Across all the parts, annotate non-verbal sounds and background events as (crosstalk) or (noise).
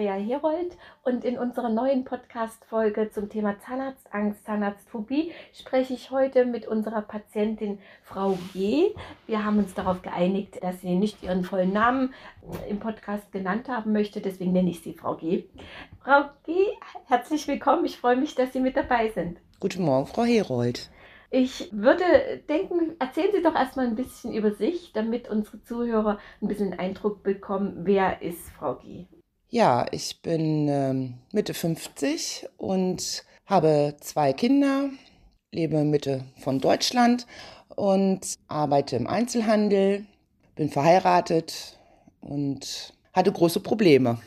Andrea Herold und in unserer neuen Podcast-Folge zum Thema Zahnarztangst, Zahnarztphobie spreche ich heute mit unserer Patientin Frau G. Wir haben uns darauf geeinigt, dass sie nicht ihren vollen Namen im Podcast genannt haben möchte, deswegen nenne ich sie Frau G. Frau G, herzlich willkommen. Ich freue mich, dass Sie mit dabei sind. Guten Morgen, Frau Herold. Ich würde denken, erzählen Sie doch erstmal ein bisschen über sich, damit unsere Zuhörer ein bisschen Eindruck bekommen, wer ist Frau G. Ja, ich bin ähm, Mitte 50 und habe zwei Kinder, lebe Mitte von Deutschland und arbeite im Einzelhandel, bin verheiratet und hatte große Probleme.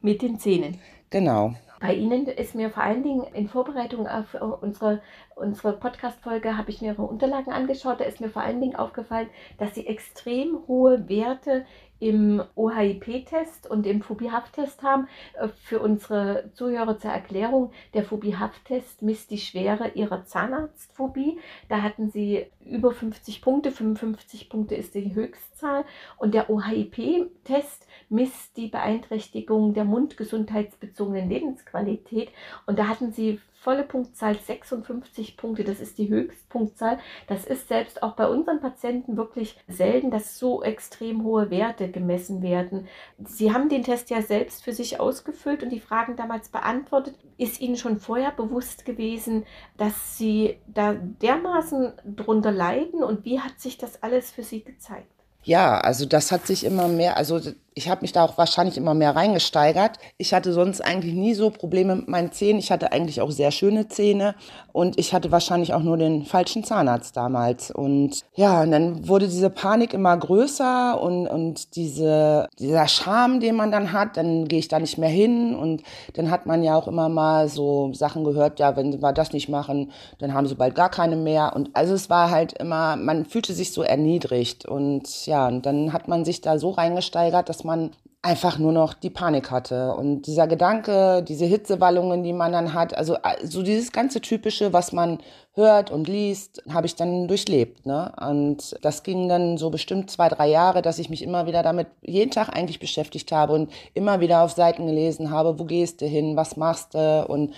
Mit den Zähnen. Genau. Bei Ihnen ist mir vor allen Dingen in Vorbereitung auf unsere, unsere Podcast-Folge habe ich mir Ihre Unterlagen angeschaut. Da ist mir vor allen Dingen aufgefallen, dass Sie extrem hohe Werte im OHIP-Test und im Phobie-Haft-Test haben. Äh, für unsere Zuhörer zur Erklärung, der Phobie-Haft-Test misst die Schwere ihrer Zahnarztphobie. Da hatten sie über 50 Punkte, 55 Punkte ist die Höchstzahl. Und der OHIP-Test misst die Beeinträchtigung der mundgesundheitsbezogenen Lebensqualität. Und da hatten sie volle Punktzahl 56 Punkte. Das ist die Höchstpunktzahl. Das ist selbst auch bei unseren Patienten wirklich selten, dass so extrem hohe Werte gemessen werden. Sie haben den Test ja selbst für sich ausgefüllt und die Fragen damals beantwortet. Ist Ihnen schon vorher bewusst gewesen, dass Sie da dermaßen drunter leiden und wie hat sich das alles für Sie gezeigt? Ja, also das hat sich immer mehr, also ich habe mich da auch wahrscheinlich immer mehr reingesteigert. Ich hatte sonst eigentlich nie so Probleme mit meinen Zähnen. Ich hatte eigentlich auch sehr schöne Zähne und ich hatte wahrscheinlich auch nur den falschen Zahnarzt damals. Und ja, und dann wurde diese Panik immer größer und, und diese, dieser Charme, den man dann hat, dann gehe ich da nicht mehr hin und dann hat man ja auch immer mal so Sachen gehört, ja, wenn wir das nicht machen, dann haben sie bald gar keine mehr. Und also es war halt immer, man fühlte sich so erniedrigt und ja, und dann hat man sich da so reingesteigert, dass man einfach nur noch die Panik hatte. Und dieser Gedanke, diese Hitzewallungen, die man dann hat, also äh, so dieses ganze Typische, was man hört und liest, habe ich dann durchlebt. Ne? Und das ging dann so bestimmt zwei, drei Jahre, dass ich mich immer wieder damit jeden Tag eigentlich beschäftigt habe und immer wieder auf Seiten gelesen habe, wo gehst du hin, was machst du und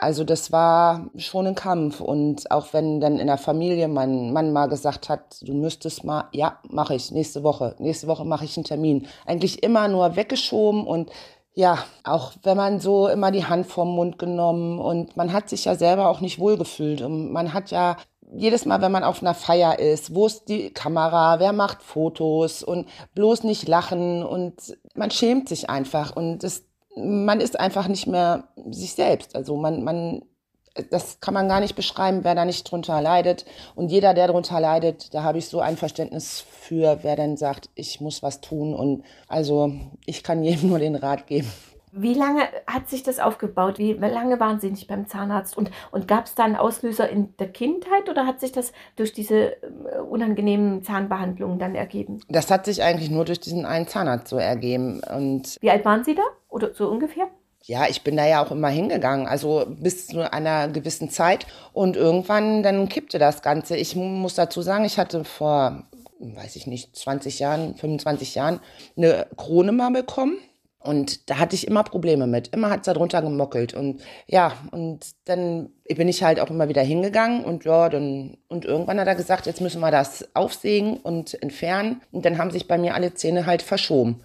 also das war schon ein Kampf. Und auch wenn dann in der Familie mein Mann mal gesagt hat, du müsstest mal, ja, mache ich, nächste Woche. Nächste Woche mache ich einen Termin. Eigentlich immer nur weggeschoben und ja, auch wenn man so immer die Hand vorm Mund genommen und man hat sich ja selber auch nicht wohlgefühlt. Und man hat ja jedes Mal, wenn man auf einer Feier ist, wo ist die Kamera, wer macht Fotos und bloß nicht lachen und man schämt sich einfach und das man ist einfach nicht mehr sich selbst. Also man, man, das kann man gar nicht beschreiben, wer da nicht drunter leidet. Und jeder, der drunter leidet, da habe ich so ein Verständnis für, wer dann sagt, ich muss was tun. Und also ich kann jedem (laughs) nur den Rat geben. Wie lange hat sich das aufgebaut? Wie lange waren Sie nicht beim Zahnarzt? Und, und gab es da einen Auslöser in der Kindheit oder hat sich das durch diese äh, unangenehmen Zahnbehandlungen dann ergeben? Das hat sich eigentlich nur durch diesen einen Zahnarzt so ergeben. Und Wie alt waren Sie da? Oder so ungefähr? Ja, ich bin da ja auch immer hingegangen, also bis zu einer gewissen Zeit. Und irgendwann dann kippte das Ganze. Ich muss dazu sagen, ich hatte vor, weiß ich nicht, 20 Jahren, 25 Jahren eine Krone mal bekommen. Und da hatte ich immer Probleme mit. Immer hat es da drunter gemockelt. Und ja, und dann bin ich halt auch immer wieder hingegangen und ja, dann, und irgendwann hat er gesagt, jetzt müssen wir das aufsägen und entfernen. Und dann haben sich bei mir alle Zähne halt verschoben.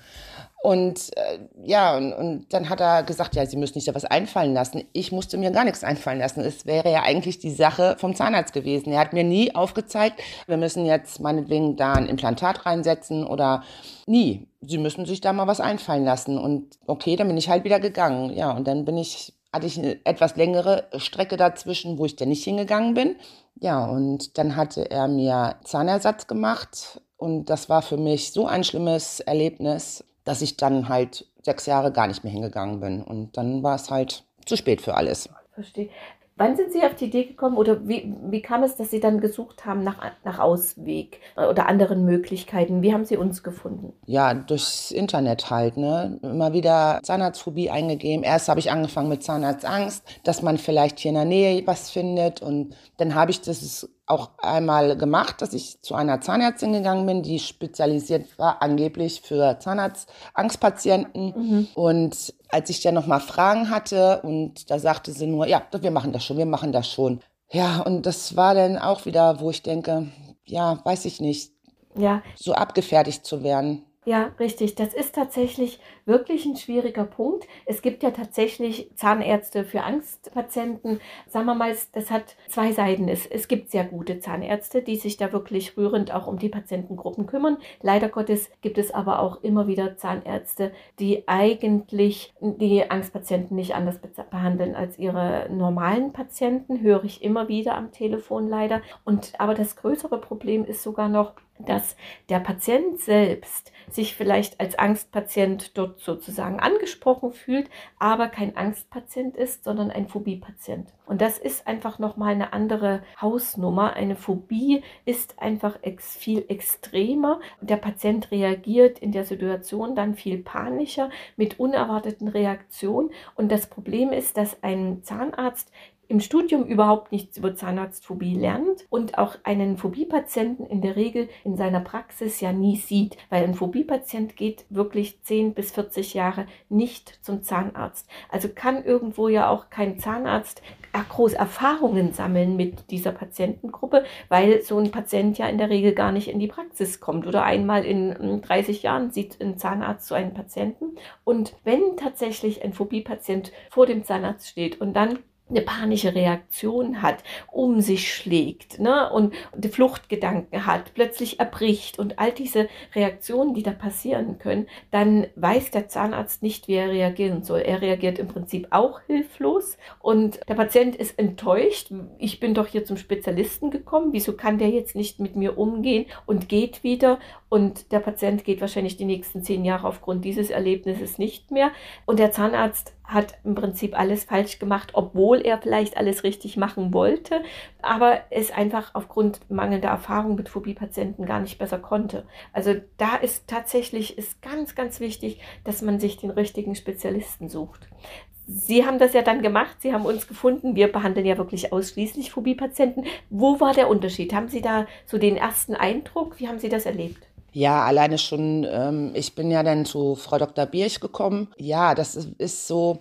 Und äh, ja, und, und dann hat er gesagt, ja, Sie müssen sich da was einfallen lassen. Ich musste mir gar nichts einfallen lassen. Es wäre ja eigentlich die Sache vom Zahnarzt gewesen. Er hat mir nie aufgezeigt, wir müssen jetzt meinetwegen da ein Implantat reinsetzen oder nie. Sie müssen sich da mal was einfallen lassen. Und okay, dann bin ich halt wieder gegangen. Ja, und dann bin ich, hatte ich eine etwas längere Strecke dazwischen, wo ich dann nicht hingegangen bin. Ja, und dann hatte er mir Zahnersatz gemacht. Und das war für mich so ein schlimmes Erlebnis dass ich dann halt sechs Jahre gar nicht mehr hingegangen bin. Und dann war es halt zu spät für alles. Verstehe. Wann sind Sie auf die Idee gekommen oder wie, wie kam es, dass Sie dann gesucht haben nach, nach Ausweg oder anderen Möglichkeiten? Wie haben Sie uns gefunden? Ja, durchs Internet halt, ne? Immer wieder Zahnarztphobie eingegeben. Erst habe ich angefangen mit Zahnarztangst, dass man vielleicht hier in der Nähe was findet und dann habe ich das auch einmal gemacht, dass ich zu einer Zahnärztin gegangen bin, die spezialisiert war angeblich für Zahnarztangstpatienten. Mhm. Und als ich dann nochmal Fragen hatte und da sagte sie nur, ja, wir machen das schon, wir machen das schon. Ja, und das war dann auch wieder, wo ich denke, ja, weiß ich nicht, ja. so abgefertigt zu werden. Ja, richtig. Das ist tatsächlich wirklich ein schwieriger Punkt. Es gibt ja tatsächlich Zahnärzte für Angstpatienten. Sagen wir mal, das hat zwei Seiten. Es, es gibt sehr gute Zahnärzte, die sich da wirklich rührend auch um die Patientengruppen kümmern. Leider Gottes gibt es aber auch immer wieder Zahnärzte, die eigentlich die Angstpatienten nicht anders behandeln als ihre normalen Patienten. Höre ich immer wieder am Telefon leider. Und aber das größere Problem ist sogar noch, dass der Patient selbst sich vielleicht als Angstpatient dort sozusagen angesprochen fühlt, aber kein Angstpatient ist, sondern ein Phobie-Patient. Und das ist einfach nochmal eine andere Hausnummer. Eine Phobie ist einfach ex viel extremer. Der Patient reagiert in der Situation dann viel panischer mit unerwarteten Reaktionen. Und das Problem ist, dass ein Zahnarzt im Studium überhaupt nichts über Zahnarztphobie lernt und auch einen Phobie-Patienten in der Regel in seiner Praxis ja nie sieht, weil ein Phobie-Patient geht wirklich 10 bis 40 Jahre nicht zum Zahnarzt. Also kann irgendwo ja auch kein Zahnarzt groß Erfahrungen sammeln mit dieser Patientengruppe, weil so ein Patient ja in der Regel gar nicht in die Praxis kommt oder einmal in 30 Jahren sieht ein Zahnarzt so einen Patienten. Und wenn tatsächlich ein Phobie-Patient vor dem Zahnarzt steht und dann eine panische Reaktion hat, um sich schlägt ne? und die Fluchtgedanken hat, plötzlich erbricht und all diese Reaktionen, die da passieren können, dann weiß der Zahnarzt nicht, wie er reagieren soll. Er reagiert im Prinzip auch hilflos und der Patient ist enttäuscht. Ich bin doch hier zum Spezialisten gekommen. Wieso kann der jetzt nicht mit mir umgehen und geht wieder? Und der Patient geht wahrscheinlich die nächsten zehn Jahre aufgrund dieses Erlebnisses nicht mehr. Und der Zahnarzt hat im Prinzip alles falsch gemacht, obwohl er vielleicht alles richtig machen wollte, aber es einfach aufgrund mangelnder Erfahrung mit Phobie-Patienten gar nicht besser konnte. Also da ist tatsächlich ist ganz, ganz wichtig, dass man sich den richtigen Spezialisten sucht. Sie haben das ja dann gemacht, Sie haben uns gefunden. Wir behandeln ja wirklich ausschließlich Phobie-Patienten. Wo war der Unterschied? Haben Sie da so den ersten Eindruck? Wie haben Sie das erlebt? Ja, alleine schon, ähm, ich bin ja dann zu Frau Dr. Birch gekommen. Ja, das ist, ist so,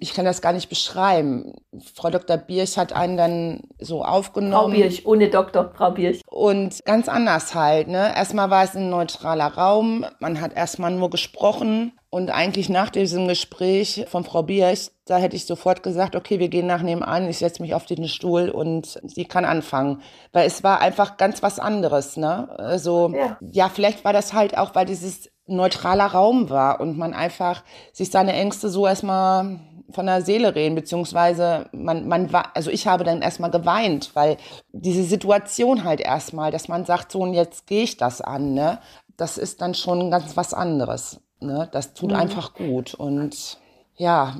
ich kann das gar nicht beschreiben. Frau Dr. Birch hat einen dann so aufgenommen. Frau Birch, ohne Doktor, Frau Birch. Und ganz anders halt, ne? Erstmal war es ein neutraler Raum. Man hat erstmal nur gesprochen. Und eigentlich nach diesem Gespräch von Frau Birch, da hätte ich sofort gesagt, okay, wir gehen nach nebenan, ich setze mich auf den Stuhl und sie kann anfangen. Weil es war einfach ganz was anderes, ne? Also, ja, ja vielleicht war das halt auch, weil dieses neutraler Raum war und man einfach sich seine Ängste so erstmal von der Seele reden, beziehungsweise man, man war, also ich habe dann erstmal geweint, weil diese Situation halt erstmal, dass man sagt, so und jetzt gehe ich das an, ne? Das ist dann schon ganz was anderes. Ne? Das tut mhm. einfach gut. Und ja,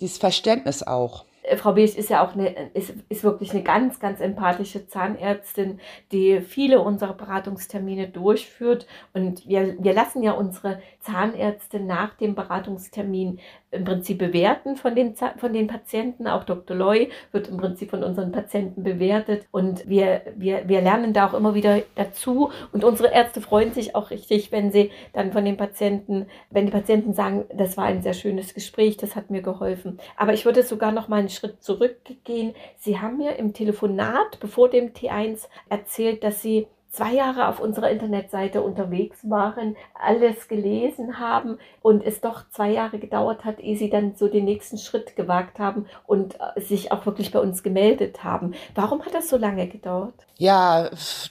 dieses Verständnis auch. Äh, Frau Beech ist ja auch eine, ist, ist wirklich eine ganz, ganz empathische Zahnärztin, die viele unserer Beratungstermine durchführt. Und wir, wir lassen ja unsere Zahnärzte nach dem Beratungstermin im Prinzip bewerten von den, von den Patienten. Auch Dr. Loy wird im Prinzip von unseren Patienten bewertet. Und wir, wir, wir lernen da auch immer wieder dazu. Und unsere Ärzte freuen sich auch richtig, wenn sie dann von den Patienten, wenn die Patienten sagen, das war ein sehr schönes Gespräch, das hat mir geholfen. Aber ich würde sogar noch mal einen Schritt zurückgehen. Sie haben mir im Telefonat, bevor dem T1, erzählt, dass Sie zwei Jahre auf unserer Internetseite unterwegs waren, alles gelesen haben und es doch zwei Jahre gedauert hat, ehe sie dann so den nächsten Schritt gewagt haben und äh, sich auch wirklich bei uns gemeldet haben. Warum hat das so lange gedauert? Ja,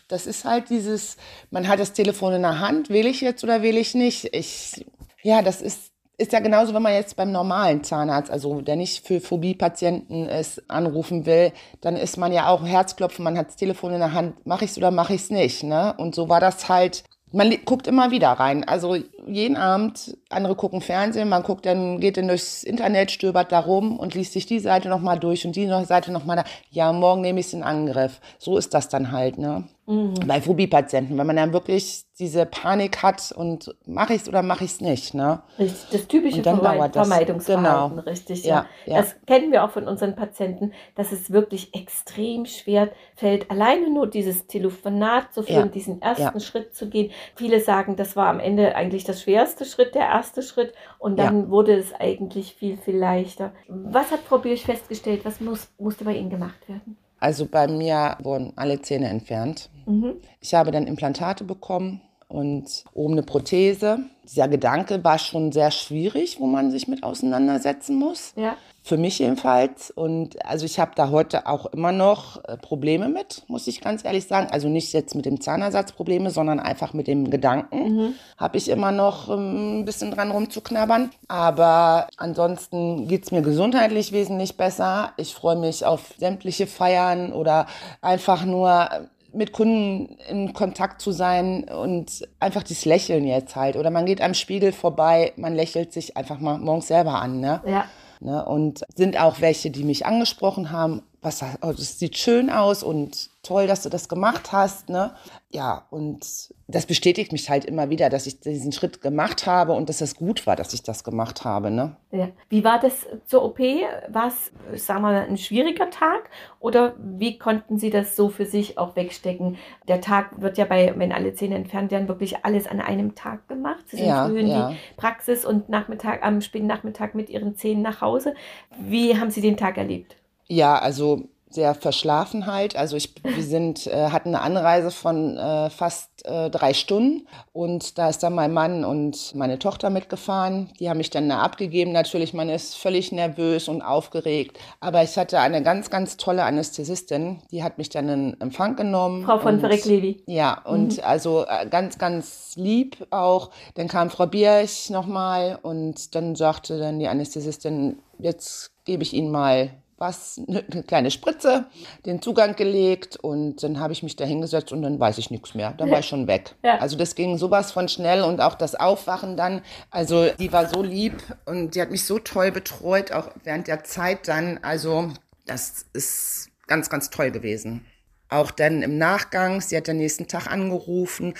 das ist halt dieses, man hat das Telefon in der Hand, will ich jetzt oder will ich nicht? Ich, ja, das ist ist ja genauso, wenn man jetzt beim normalen Zahnarzt, also der nicht für Phobie-Patienten ist, anrufen will, dann ist man ja auch Herzklopfen, man hat das Telefon in der Hand, mache ich es oder mache ich es nicht. Ne? Und so war das halt, man guckt immer wieder rein. Also jeden Abend andere gucken Fernsehen, man guckt dann, geht dann durchs Internet, stöbert da rum und liest sich die Seite nochmal durch und die Seite nochmal da. Ja, morgen nehme ich es in Angriff. So ist das dann halt, ne? Mhm. Bei Phobie-Patienten, wenn man dann wirklich diese Panik hat und mache ich es oder mache ich es nicht, ne? Richtig, das typische Vermeid. Vermeidungsverhalten, genau. richtig, ja. Ja, ja. Das kennen wir auch von unseren Patienten, dass es wirklich extrem schwer fällt, alleine nur dieses Telefonat zu führen, ja. diesen ersten Schritt zu gehen. Viele sagen, das war am Ende eigentlich das schwerste Schritt, der erste Schritt und dann wurde es eigentlich viel, viel leichter. Was hat Frau Birch festgestellt, was muss, musste bei Ihnen gemacht werden? Also bei mir wurden alle Zähne entfernt. Mhm. Ich habe dann Implantate bekommen und oben eine Prothese. Dieser Gedanke war schon sehr schwierig, wo man sich mit auseinandersetzen muss. Ja für mich jedenfalls. Und also ich habe da heute auch immer noch äh, Probleme mit, muss ich ganz ehrlich sagen. Also nicht jetzt mit dem Zahnersatz Probleme, sondern einfach mit dem Gedanken mhm. habe ich immer noch ähm, ein bisschen dran rumzuknabbern. Aber ansonsten geht es mir gesundheitlich wesentlich besser. Ich freue mich auf sämtliche Feiern oder einfach nur mit Kunden in Kontakt zu sein und einfach das Lächeln jetzt halt. Oder man geht am Spiegel vorbei, man lächelt sich einfach mal morgens selber an. Ne? Ja. Ne? Und sind auch welche, die mich angesprochen haben, was, oh, das sieht schön aus und toll, dass du das gemacht hast. Ne? Ja, und das bestätigt mich halt immer wieder, dass ich diesen Schritt gemacht habe und dass es gut war, dass ich das gemacht habe. Ne? Ja. Wie war das zur OP? War es, sagen wir mal, ein schwieriger Tag oder wie konnten Sie das so für sich auch wegstecken? Der Tag wird ja bei, wenn alle Zähne entfernt werden, wirklich alles an einem Tag gemacht. Sie sind ja, früh in ja. die Praxis und Nachmittag, am späten Nachmittag mit Ihren Zähnen nach Hause. Wie haben Sie den Tag erlebt? Ja, also sehr verschlafen halt. Also ich, wir sind, äh, hatten eine Anreise von äh, fast äh, drei Stunden und da ist dann mein Mann und meine Tochter mitgefahren. Die haben mich dann da abgegeben. Natürlich, man ist völlig nervös und aufgeregt. Aber ich hatte eine ganz, ganz tolle Anästhesistin, die hat mich dann in Empfang genommen. Frau von Verreck-Levi. Ja, und mhm. also äh, ganz, ganz lieb auch. Dann kam Frau Bierch nochmal und dann sagte dann die Anästhesistin, jetzt gebe ich Ihnen mal was, eine kleine Spritze, den Zugang gelegt und dann habe ich mich da hingesetzt und dann weiß ich nichts mehr. Dann war ich schon weg. Ja. Also das ging sowas von schnell und auch das Aufwachen dann. Also die war so lieb und die hat mich so toll betreut, auch während der Zeit dann. Also das ist ganz, ganz toll gewesen. Auch dann im Nachgang, sie hat den nächsten Tag angerufen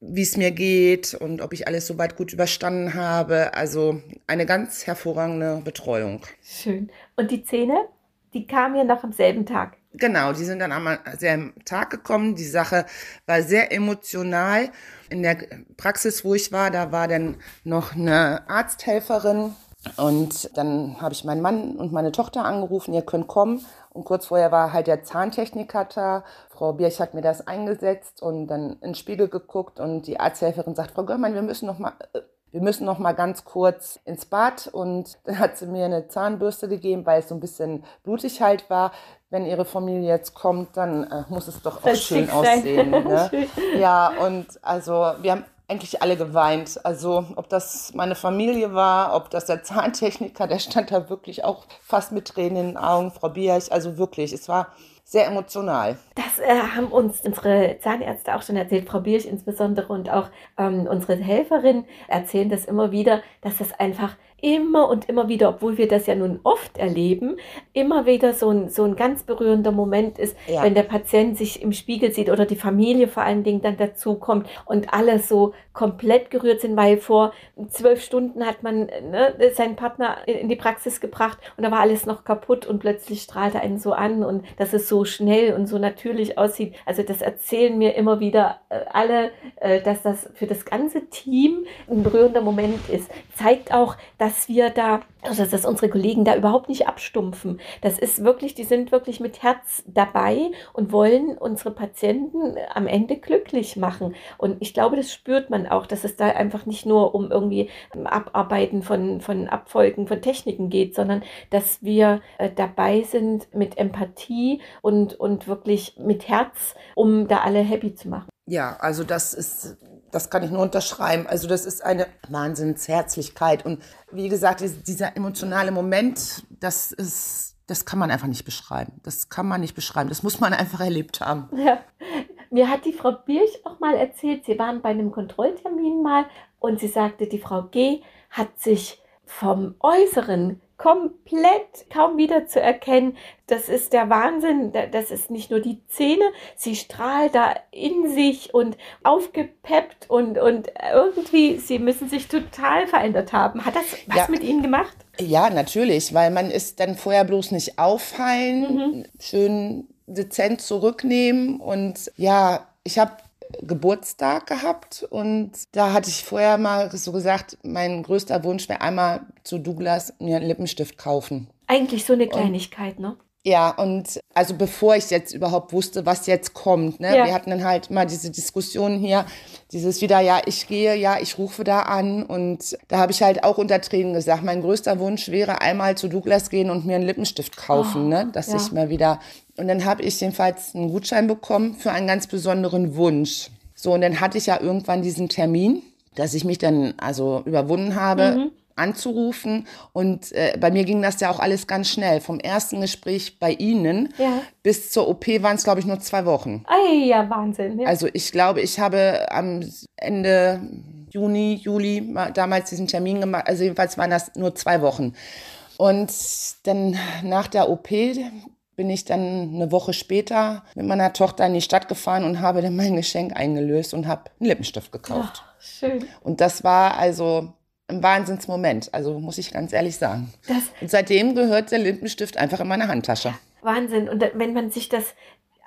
wie es mir geht und ob ich alles soweit gut überstanden habe. Also eine ganz hervorragende Betreuung. Schön. Und die Zähne, die kamen ja noch am selben Tag. Genau, die sind dann am selben Tag gekommen. Die Sache war sehr emotional. In der Praxis, wo ich war, da war dann noch eine Arzthelferin. Und dann habe ich meinen Mann und meine Tochter angerufen, ihr könnt kommen. Und kurz vorher war halt der Zahntechniker da. Frau Birch hat mir das eingesetzt und dann in den Spiegel geguckt und die Arzthelferin sagt, Frau Görmann, wir müssen noch mal, äh, wir müssen noch mal ganz kurz ins Bad und (laughs) dann hat sie mir eine Zahnbürste gegeben, weil es so ein bisschen blutig halt war. Wenn ihre Familie jetzt kommt, dann äh, muss es doch auch schön aussehen. (laughs) Ne? ja, und also wir haben eigentlich alle geweint. Also ob das meine Familie war, ob das der Zahntechniker, der stand da wirklich auch fast mit Tränen in den Augen, Frau Bierch, also wirklich, es war sehr emotional. Das äh, haben uns unsere Zahnärzte auch schon erzählt, Frau Bierch insbesondere und auch ähm, unsere Helferin erzählen das immer wieder, dass das einfach immer und immer wieder, obwohl wir das ja nun oft erleben, immer wieder so ein, so ein ganz berührender Moment ist, ja. wenn der Patient sich im Spiegel sieht oder die Familie vor allen Dingen dann dazu kommt und alle so komplett gerührt sind, weil vor zwölf Stunden hat man ne, seinen Partner in die Praxis gebracht und da war alles noch kaputt und plötzlich strahlt er einen so an und dass es so schnell und so natürlich aussieht. Also das erzählen mir immer wieder äh, alle, äh, dass das für das ganze Team ein berührender Moment ist. Zeigt auch, dass dass wir da, also dass unsere Kollegen da überhaupt nicht abstumpfen. Das ist wirklich, die sind wirklich mit Herz dabei und wollen unsere Patienten am Ende glücklich machen. Und ich glaube, das spürt man auch, dass es da einfach nicht nur um irgendwie Abarbeiten von, von Abfolgen von Techniken geht, sondern dass wir äh, dabei sind mit Empathie und, und wirklich mit Herz, um da alle happy zu machen. Ja, also das ist das kann ich nur unterschreiben. Also das ist eine Wahnsinnsherzlichkeit. Und wie gesagt, dieser emotionale Moment, das ist, das kann man einfach nicht beschreiben. Das kann man nicht beschreiben. Das muss man einfach erlebt haben. Ja. Mir hat die Frau Birch auch mal erzählt, sie waren bei einem Kontrolltermin mal und sie sagte, die Frau G hat sich vom Äußeren komplett kaum wieder zu erkennen. Das ist der Wahnsinn. Das ist nicht nur die Zähne, sie strahlt da in sich und aufgepeppt und, und irgendwie, sie müssen sich total verändert haben. Hat das was ja. mit Ihnen gemacht? Ja, natürlich, weil man ist dann vorher bloß nicht auffallen, mhm. schön dezent zurücknehmen und ja, ich habe Geburtstag gehabt und da hatte ich vorher mal so gesagt, mein größter Wunsch wäre einmal zu Douglas mir einen Lippenstift kaufen. Eigentlich so eine Kleinigkeit, und, ne? Ja, und also bevor ich jetzt überhaupt wusste, was jetzt kommt, ne? Ja. Wir hatten dann halt mal diese Diskussion hier, dieses wieder, ja, ich gehe, ja, ich rufe da an und da habe ich halt auch unter Tränen gesagt, mein größter Wunsch wäre einmal zu Douglas gehen und mir einen Lippenstift kaufen, oh, ne? Dass ja. ich mal wieder und dann habe ich jedenfalls einen Gutschein bekommen für einen ganz besonderen Wunsch. So, und dann hatte ich ja irgendwann diesen Termin, dass ich mich dann also überwunden habe. Mhm anzurufen. Und äh, bei mir ging das ja auch alles ganz schnell. Vom ersten Gespräch bei Ihnen ja. bis zur OP waren es, glaube ich, nur zwei Wochen. Ei, ja, Wahnsinn. Ja. Also ich glaube, ich habe am Ende Juni, Juli damals diesen Termin gemacht. Also jedenfalls waren das nur zwei Wochen. Und dann nach der OP bin ich dann eine Woche später mit meiner Tochter in die Stadt gefahren und habe dann mein Geschenk eingelöst und habe einen Lippenstift gekauft. Ach, schön. Und das war also ein Wahnsinnsmoment, also muss ich ganz ehrlich sagen. Das und seitdem gehört der Lippenstift einfach in meine Handtasche. Wahnsinn. Und wenn man sich das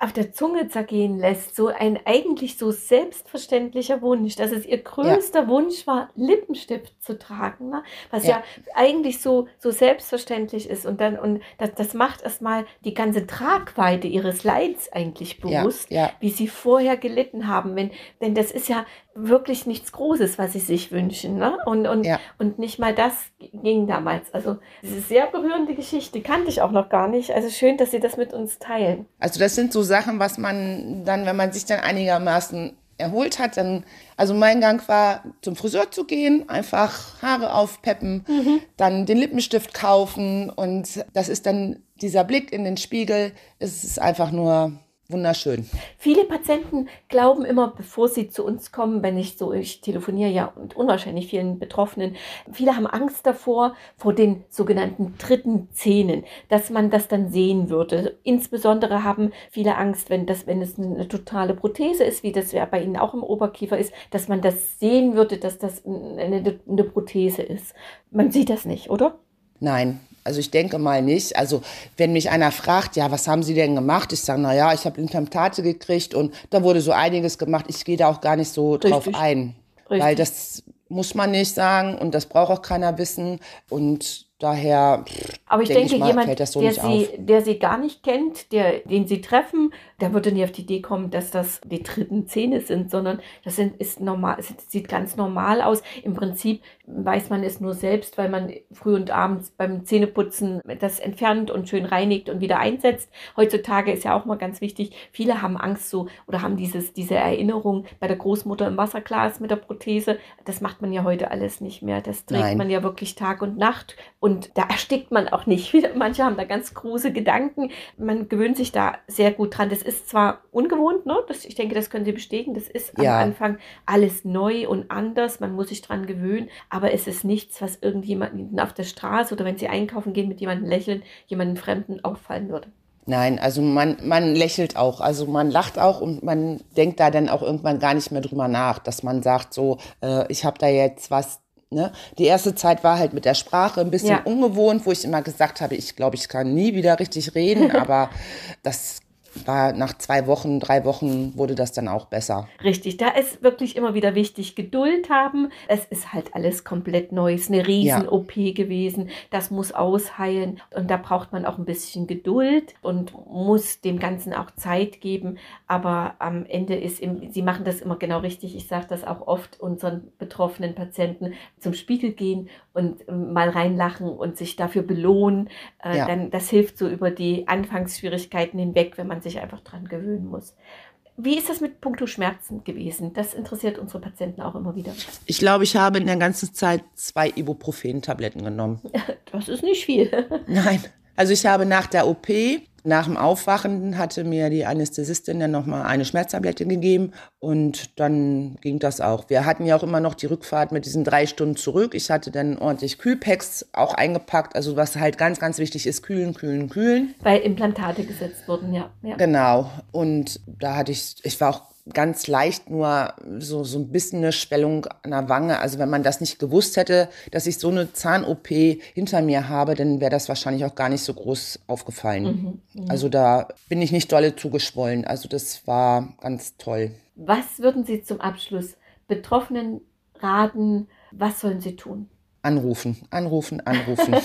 auf der Zunge zergehen lässt, so ein eigentlich so selbstverständlicher Wunsch, dass es ihr größter ja. Wunsch war, Lippenstift zu tragen, ne? was ja. ja. eigentlich so, so selbstverständlich ist und dann, und das, das macht erstmal die ganze Tragweite ihres Leids eigentlich bewusst, ja. wie sie vorher gelitten haben, wenn, denn das ist ja wirklich nichts Großes, was sie sich wünschen. Ne? Und, und, und nicht mal das ging damals. Also diese sehr berührende Geschichte kannte ich auch noch gar nicht. Also schön, dass Sie das mit uns teilen. Also das sind so Sachen, was man dann, wenn man sich dann einigermaßen erholt hat, dann, also mein Gang war, zum Friseur zu gehen, einfach Haare aufpeppen, mhm. dann den Lippenstift kaufen und das ist dann dieser Blick in den Spiegel. Es ist einfach nur wunderschön. Viele Patienten glauben immer, bevor sie zu uns kommen, wenn ich so, ich telefoniere ja mit unwahrscheinlich vielen Betroffenen, viele haben Angst davor, vor den sogenannten dritten Zähnen, dass man das dann sehen würde. Insbesondere haben viele Angst, wenn das, wenn es eine totale Prothese ist, wie das ja bei Ihnen auch im Oberkiefer ist, dass man das sehen würde, dass das eine, eine Prothese ist. Man sieht das nicht, oder? Nein, also ich denke mal nicht. Also wenn mich einer fragt, ja, was haben Sie denn gemacht? Ich sage, na ja, ich habe Implantate gekriegt und da wurde so einiges gemacht. Ich gehe da auch gar nicht so Richtig. drauf ein, Richtig. weil das muss man nicht sagen und das braucht auch keiner wissen und daher. Aber ich denke, ich mal, jemand, so der, sie, der sie gar nicht kennt, der, den sie treffen, der würde nie auf die Idee kommen, dass das die dritten Zähne sind, sondern das sind, ist normal, sieht ganz normal aus. Im Prinzip weiß man es nur selbst, weil man früh und abends beim Zähneputzen das entfernt und schön reinigt und wieder einsetzt. Heutzutage ist ja auch mal ganz wichtig, viele haben Angst so oder haben dieses, diese Erinnerung bei der Großmutter im Wasserglas mit der Prothese. Das macht man ja heute alles nicht mehr. Das trägt Nein. man ja wirklich Tag und Nacht und da erstickt man auch nicht. (laughs) Manche haben da ganz große Gedanken. Man gewöhnt sich da sehr gut dran. Das ist zwar ungewohnt, ne? Das, ich denke, das können Sie bestätigen. Das ist ja. am Anfang alles neu und anders. Man muss sich dran gewöhnen. Aber es ist nichts, was irgendjemanden auf der Straße oder wenn Sie einkaufen gehen, mit jemandem lächeln, jemanden Fremden auffallen würde. Nein, also man, man lächelt auch, also man lacht auch und man denkt da dann auch irgendwann gar nicht mehr drüber nach, dass man sagt so, äh, ich habe da jetzt was Ne? Die erste Zeit war halt mit der Sprache ein bisschen ja. ungewohnt, wo ich immer gesagt habe, ich glaube, ich kann nie wieder richtig reden, (laughs) aber das war nach zwei Wochen, drei Wochen wurde das dann auch besser. Richtig, da ist wirklich immer wieder wichtig, Geduld haben. Es ist halt alles komplett Neues, eine Riesen-OP ja. gewesen. Das muss ausheilen und da braucht man auch ein bisschen Geduld und muss dem Ganzen auch Zeit geben. Aber am Ende ist, im, sie machen das immer genau richtig. Ich sage das auch oft unseren betroffenen Patienten zum Spiegel gehen und ähm, mal reinlachen und sich dafür belohnen. Äh, ja. Dann das hilft so über die Anfangsschwierigkeiten hinweg, wenn man sich einfach dran gewöhnen muss. Wie ist das mit Punkto Schmerzen gewesen? Das interessiert unsere Patienten auch immer wieder. Ich glaube, ich habe in der ganzen Zeit zwei Ibuprofen-Tabletten genommen. (laughs) Das ist nicht viel. Nein. Also ich habe nach der OP Nach dem Aufwachen hatte mir die Anästhesistin dann nochmal eine Schmerztablette gegeben und dann ging das auch. Wir hatten ja auch immer noch die Rückfahrt mit diesen drei Stunden zurück. Ich hatte dann ordentlich Kühlpacks auch eingepackt. Also was halt ganz, ganz wichtig ist, kühlen, kühlen, kühlen. Weil Implantate gesetzt wurden, ja. ja. Genau. Und da hatte ich, ich war auch ganz leicht nur so, so ein bisschen eine Schwellung an der Wange. Also wenn man das nicht gewusst hätte, dass ich so eine Zahn-OP hinter mir habe, dann wäre das wahrscheinlich auch gar nicht so groß aufgefallen. Mhm, also da bin ich nicht dolle zugeschwollen. Also das war ganz toll. Was würden Sie zum Abschluss Betroffenen raten? Was sollen sie tun? Anrufen, anrufen, anrufen.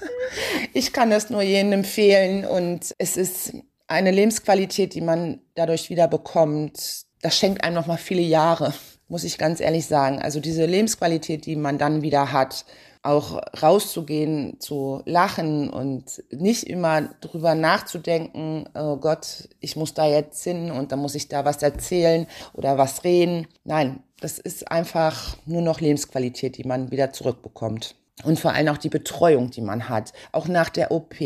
(laughs) ich kann das nur jedem empfehlen und es ist eine Lebensqualität, die man dadurch wieder bekommt, das schenkt einem noch mal viele Jahre, muss ich ganz ehrlich sagen. Also diese Lebensqualität, die man dann wieder hat, auch rauszugehen, zu lachen und nicht immer drüber nachzudenken, oh Gott, ich muss da jetzt hin und dann muss ich da was erzählen oder was reden. Nein, das ist einfach nur noch Lebensqualität, die man wieder zurückbekommt. Und vor allem auch die Betreuung, die man hat, auch nach der OP,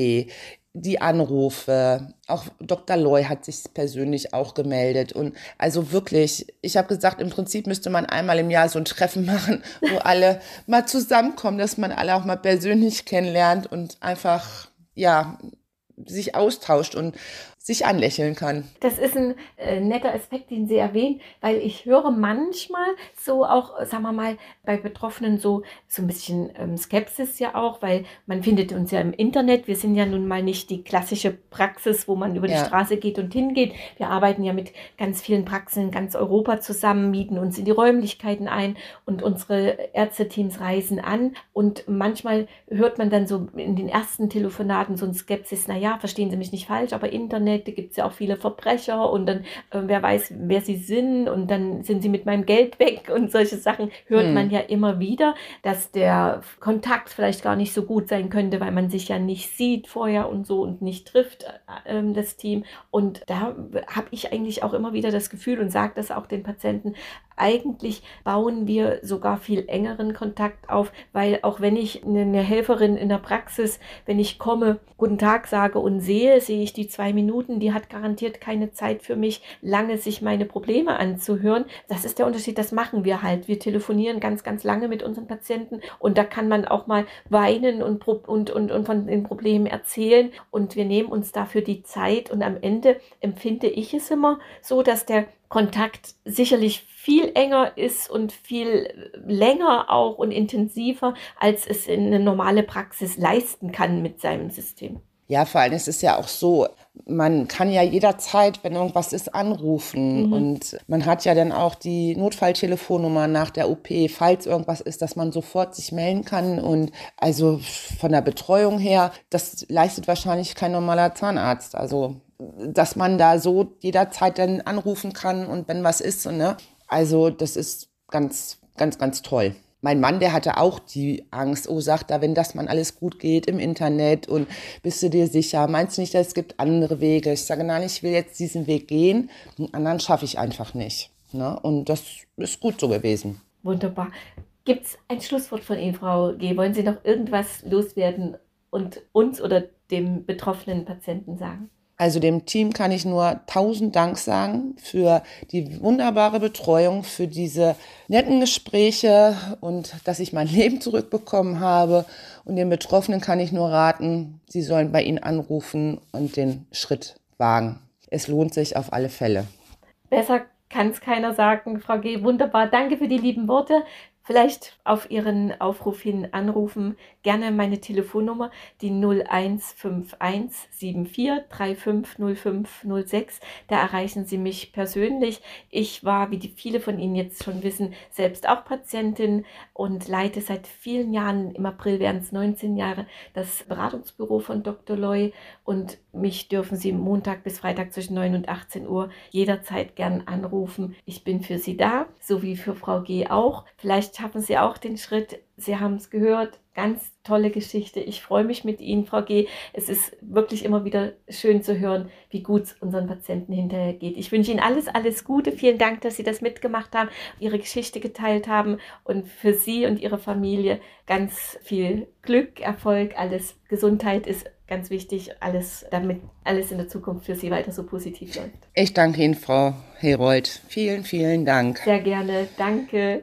die Anrufe, auch Dr. Loy hat sich persönlich auch gemeldet. Und also wirklich, ich habe gesagt, im Prinzip müsste man einmal im Jahr so ein Treffen (laughs) machen, wo alle mal zusammenkommen, dass man alle auch mal persönlich kennenlernt und einfach, ja, sich austauscht und sich anlächeln kann. Das ist ein äh, netter Aspekt, den Sie erwähnen, weil ich höre manchmal so auch, sagen wir mal, bei Betroffenen so, so ein bisschen ähm, Skepsis ja auch, weil man findet uns ja im Internet. Wir sind ja nun mal nicht die klassische Praxis, wo man über ja. die Straße geht und hingeht. Wir arbeiten ja mit ganz vielen Praxen in ganz Europa zusammen, mieten uns in die Räumlichkeiten ein und unsere Ärzteteams reisen an. Und manchmal hört man dann so in den ersten Telefonaten so ein Skepsis, naja, verstehen Sie mich nicht falsch, aber Internet Internet, da gibt es ja auch viele Verbrecher und dann, äh, wer weiß, wer sie sind und dann sind sie mit meinem Geld (laughs) weg und solche Sachen hört hm. man ja immer wieder, dass der Kontakt vielleicht gar nicht so gut sein könnte, weil man sich ja nicht sieht vorher und so und nicht trifft, äh, ähm, das Team. Und da habe ich eigentlich auch immer wieder das Gefühl und sage das auch den Patienten, eigentlich bauen wir sogar viel engeren Kontakt auf, weil auch wenn ich eine Helferin in der Praxis, wenn ich komme, guten Tag sage und sehe, sehe ich die zwei Minuten, die hat garantiert keine Zeit für mich, lange sich meine Probleme anzuhören. Das ist der Unterschied, das machen wir halt. Wir telefonieren ganz, ganz lange mit unseren Patienten und da kann man auch mal weinen und, und, und, und von den Problemen erzählen und wir nehmen uns dafür die Zeit und am Ende empfinde ich es immer so, dass der Kontakt sicherlich viel enger ist und viel länger auch und intensiver, als es eine normale Praxis leisten kann mit seinem System. Ja, vor allem ist es ja auch so, man kann ja jederzeit, wenn irgendwas ist, anrufen. Mhm. Und man hat ja dann auch die Notfalltelefonnummer nach der OP, falls irgendwas ist, dass man sofort sich melden kann. Und also von der Betreuung her, das leistet wahrscheinlich kein normaler Zahnarzt. Also dass man da so jederzeit dann anrufen kann und wenn was ist. Ne? Also das ist ganz, ganz, ganz toll. Mein Mann, der hatte auch die Angst, oh, sagt er, wenn das mal alles gut geht im Internet und bist du dir sicher, meinst du nicht, dass es gibt andere Wege? Ich sage, nein, ich will jetzt diesen Weg gehen, den anderen schaffe ich einfach nicht. Ne? Und das ist gut so gewesen. Wunderbar. Gibt es ein Schlusswort von Ihnen, Frau G? Wollen Sie noch irgendwas loswerden und uns oder dem betroffenen Patienten sagen? Also dem Team kann ich nur tausend Dank sagen für die wunderbare Betreuung, für diese netten Gespräche und dass ich mein (laughs) Leben zurückbekommen habe. Und den Betroffenen kann ich nur raten, sie sollen bei Ihnen anrufen und den Schritt wagen. Es lohnt sich auf alle Fälle. Besser kann es keiner sagen, Frau G. Wunderbar. Danke für die lieben Worte. Vielleicht auf Ihren Aufruf hin anrufen. Gerne meine Telefonnummer, die 015174350506. Da erreichen Sie mich persönlich. Ich war, wie die viele von Ihnen jetzt schon wissen, selbst auch Patientin und leite seit vielen Jahren, im April werden es 19 Jahre, das Beratungsbüro von Dr. Loy. Und mich dürfen Sie Montag bis Freitag zwischen 9 und 18 Uhr jederzeit gern anrufen. Ich bin für Sie da, so wie für Frau G auch. Vielleicht vielleicht schaffen Sie auch den Schritt. Sie haben es gehört, ganz tolle Geschichte. Ich freue mich mit Ihnen, Frau G. Es ist wirklich immer wieder schön zu hören, wie gut es unseren Patienten hinterher geht. Ich wünsche Ihnen alles, alles Gute. Vielen Dank, dass Sie das mitgemacht haben, Ihre Geschichte geteilt haben und für Sie und Ihre Familie ganz viel Glück, Erfolg, alles. Gesundheit ist ganz wichtig, alles, damit alles in der Zukunft für Sie weiter so positiv läuft. Ich danke Ihnen, Frau Herold. Vielen, vielen Dank. Sehr gerne. Danke.